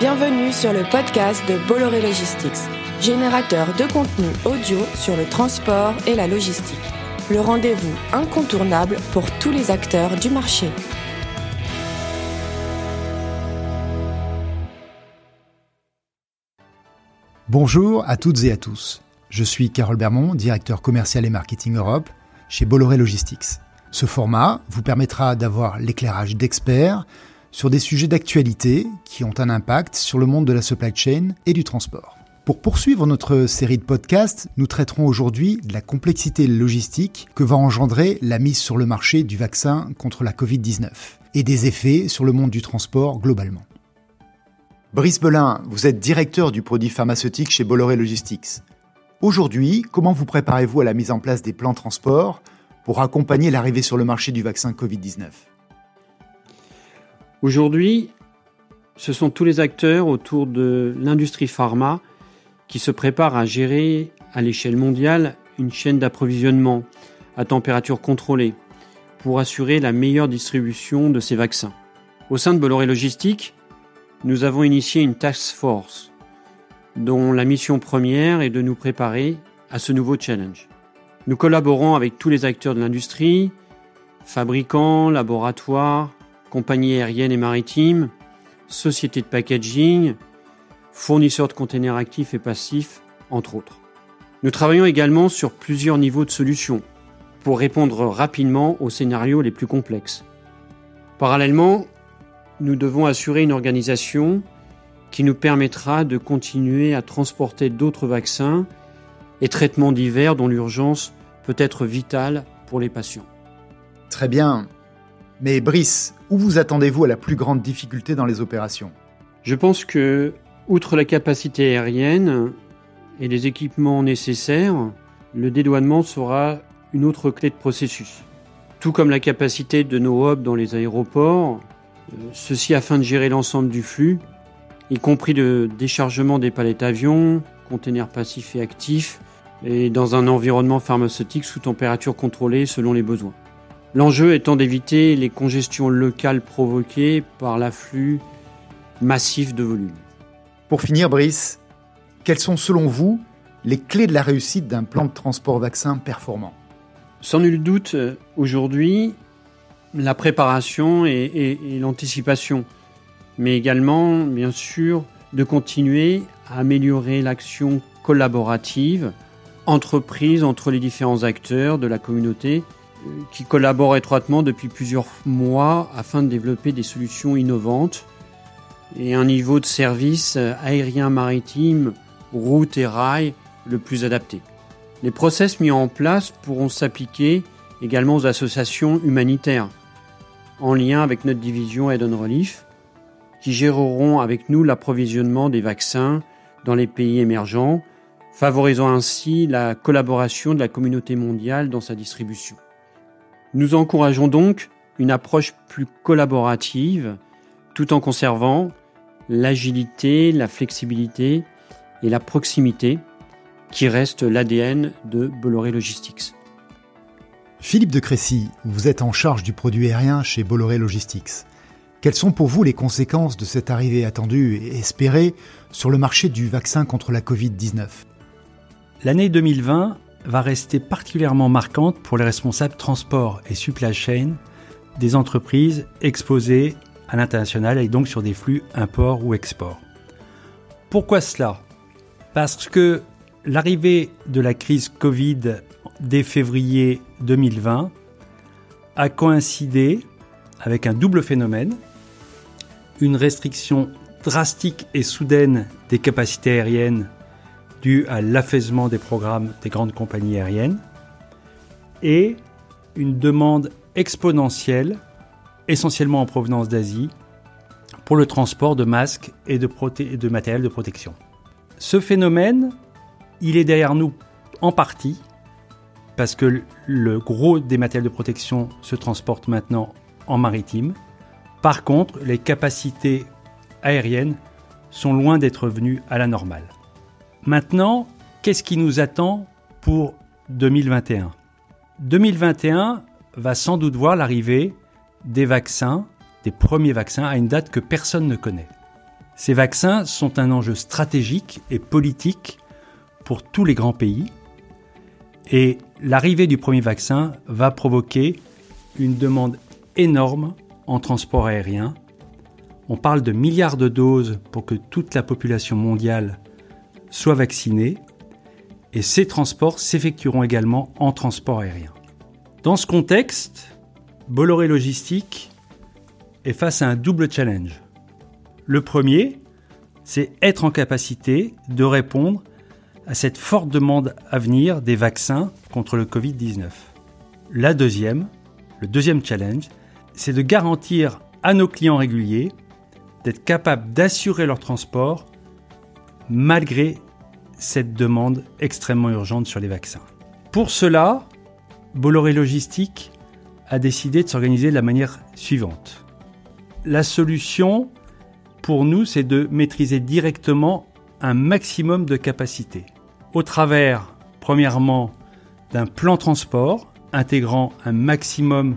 Bienvenue sur le podcast de Bolloré Logistics, générateur de contenu audio sur le transport et la logistique. Le rendez-vous incontournable pour tous les acteurs du marché. Bonjour à toutes et à tous. Je suis Carole Bermond, directeur commercial et marketing Europe chez Bolloré Logistics. Ce format vous permettra d'avoir l'éclairage d'experts sur des sujets d'actualité qui ont un impact sur le monde de la supply chain et du transport. Pour poursuivre notre série de podcasts, nous traiterons aujourd'hui de la complexité logistique que va engendrer la mise sur le marché du vaccin contre la Covid-19 et des effets sur le monde du transport globalement. Brice Belin, vous êtes directeur du produit pharmaceutique chez Bolloré Logistics. Aujourd'hui, comment vous préparez-vous à la mise en place des plans transport pour accompagner l'arrivée sur le marché du vaccin Covid-19 Aujourd'hui, ce sont tous les acteurs autour de l'industrie pharma qui se préparent à gérer à l'échelle mondiale une chaîne d'approvisionnement à température contrôlée pour assurer la meilleure distribution de ces vaccins. Au sein de Bolloré Logistique, nous avons initié une task force dont la mission première est de nous préparer à ce nouveau challenge. Nous collaborons avec tous les acteurs de l'industrie, fabricants, laboratoires, compagnies aériennes et maritimes, sociétés de packaging, fournisseurs de containers actifs et passifs, entre autres. Nous travaillons également sur plusieurs niveaux de solutions pour répondre rapidement aux scénarios les plus complexes. Parallèlement, nous devons assurer une organisation qui nous permettra de continuer à transporter d'autres vaccins et traitements divers dont l'urgence peut être vitale pour les patients. Très bien. Mais Brice, où vous attendez-vous à la plus grande difficulté dans les opérations? Je pense que, outre la capacité aérienne et les équipements nécessaires, le dédouanement sera une autre clé de processus. Tout comme la capacité de nos hubs dans les aéroports, euh, ceci afin de gérer l'ensemble du flux, y compris le déchargement des palettes avions, containers passifs et actifs, et dans un environnement pharmaceutique sous température contrôlée selon les besoins. L'enjeu étant d'éviter les congestions locales provoquées par l'afflux massif de volume. Pour finir, Brice, quelles sont selon vous les clés de la réussite d'un plan de transport vaccin performant? Sans nul doute, aujourd'hui, la préparation et, et l'anticipation, mais également, bien sûr, de continuer à améliorer l'action collaborative, entreprise entre les différents acteurs de la communauté qui collaborent étroitement depuis plusieurs mois afin de développer des solutions innovantes et un niveau de service aérien maritime, route et rail le plus adapté. Les process mis en place pourront s'appliquer également aux associations humanitaires, en lien avec notre division Aid on Relief, qui géreront avec nous l'approvisionnement des vaccins dans les pays émergents, favorisant ainsi la collaboration de la communauté mondiale dans sa distribution. Nous encourageons donc une approche plus collaborative tout en conservant l'agilité, la flexibilité et la proximité qui restent l'ADN de Bolloré Logistics. Philippe de Crécy, vous êtes en charge du produit aérien chez Bolloré Logistics. Quelles sont pour vous les conséquences de cette arrivée attendue et espérée sur le marché du vaccin contre la Covid-19 L'année 2020 va rester particulièrement marquante pour les responsables transport et supply chain des entreprises exposées à l'international et donc sur des flux import ou export. Pourquoi cela? Parce que l'arrivée de la crise Covid dès février 2020 a coïncidé avec un double phénomène, une restriction drastique et soudaine des capacités aériennes dû à l'affaissement des programmes des grandes compagnies aériennes et une demande exponentielle, essentiellement en provenance d'Asie, pour le transport de masques et de, de matériel de protection. Ce phénomène, il est derrière nous en partie parce que le gros des matériels de protection se transporte maintenant en maritime. Par contre, les capacités aériennes sont loin d'être venues à la normale. Maintenant, qu'est-ce qui nous attend pour 2021 2021 va sans doute voir l'arrivée des vaccins, des premiers vaccins, à une date que personne ne connaît. Ces vaccins sont un enjeu stratégique et politique pour tous les grands pays. Et l'arrivée du premier vaccin va provoquer une demande énorme en transport aérien. On parle de milliards de doses pour que toute la population mondiale soit vaccinée. Et ces transports s'effectueront également en transport aérien. Dans ce contexte, Bolloré Logistique est face à un double challenge. Le premier, c'est être en capacité de répondre à cette forte demande à venir des vaccins contre le Covid-19. La deuxième, le deuxième challenge, c'est de garantir à nos clients réguliers d'être capables d'assurer leur transport malgré cette demande extrêmement urgente sur les vaccins. Pour cela, Bolloré Logistique a décidé de s'organiser de la manière suivante. La solution, pour nous, c'est de maîtriser directement un maximum de capacité. Au travers, premièrement, d'un plan transport intégrant un maximum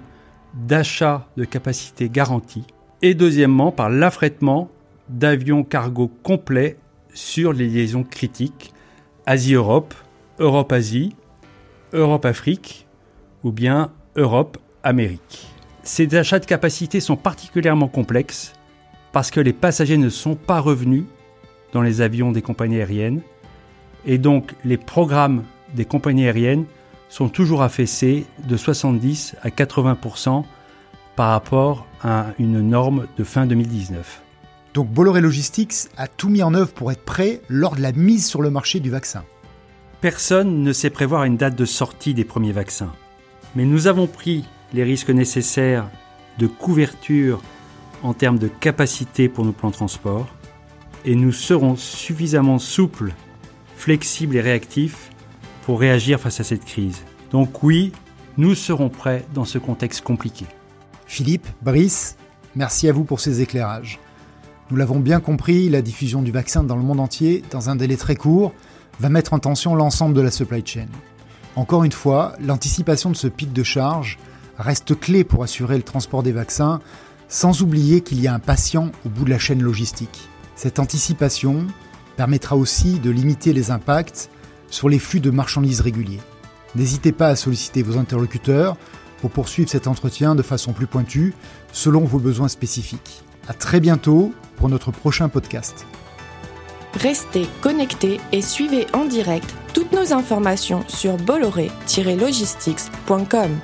d'achat de capacité garantie. Et deuxièmement, par l'affrètement d'avions cargo complets sur les liaisons critiques Asie-Europe, Europe-Asie, Europe-Afrique ou bien Europe-Amérique. Ces achats de capacité sont particulièrement complexes parce que les passagers ne sont pas revenus dans les avions des compagnies aériennes et donc les programmes des compagnies aériennes sont toujours affaissés de 70 à 80% par rapport à une norme de fin 2019. Donc Bolloré Logistics a tout mis en œuvre pour être prêt lors de la mise sur le marché du vaccin. Personne ne sait prévoir une date de sortie des premiers vaccins. Mais nous avons pris les risques nécessaires de couverture en termes de capacité pour nos plans de transport et nous serons suffisamment souples, flexibles et réactifs pour réagir face à cette crise. Donc oui, nous serons prêts dans ce contexte compliqué. Philippe, Brice, merci à vous pour ces éclairages. Nous l'avons bien compris, la diffusion du vaccin dans le monde entier, dans un délai très court, va mettre en tension l'ensemble de la supply chain. Encore une fois, l'anticipation de ce pic de charge reste clé pour assurer le transport des vaccins, sans oublier qu'il y a un patient au bout de la chaîne logistique. Cette anticipation permettra aussi de limiter les impacts sur les flux de marchandises réguliers. N'hésitez pas à solliciter vos interlocuteurs pour poursuivre cet entretien de façon plus pointue selon vos besoins spécifiques. À très bientôt pour notre prochain podcast. Restez connectés et suivez en direct toutes nos informations sur bolloré-logistics.com.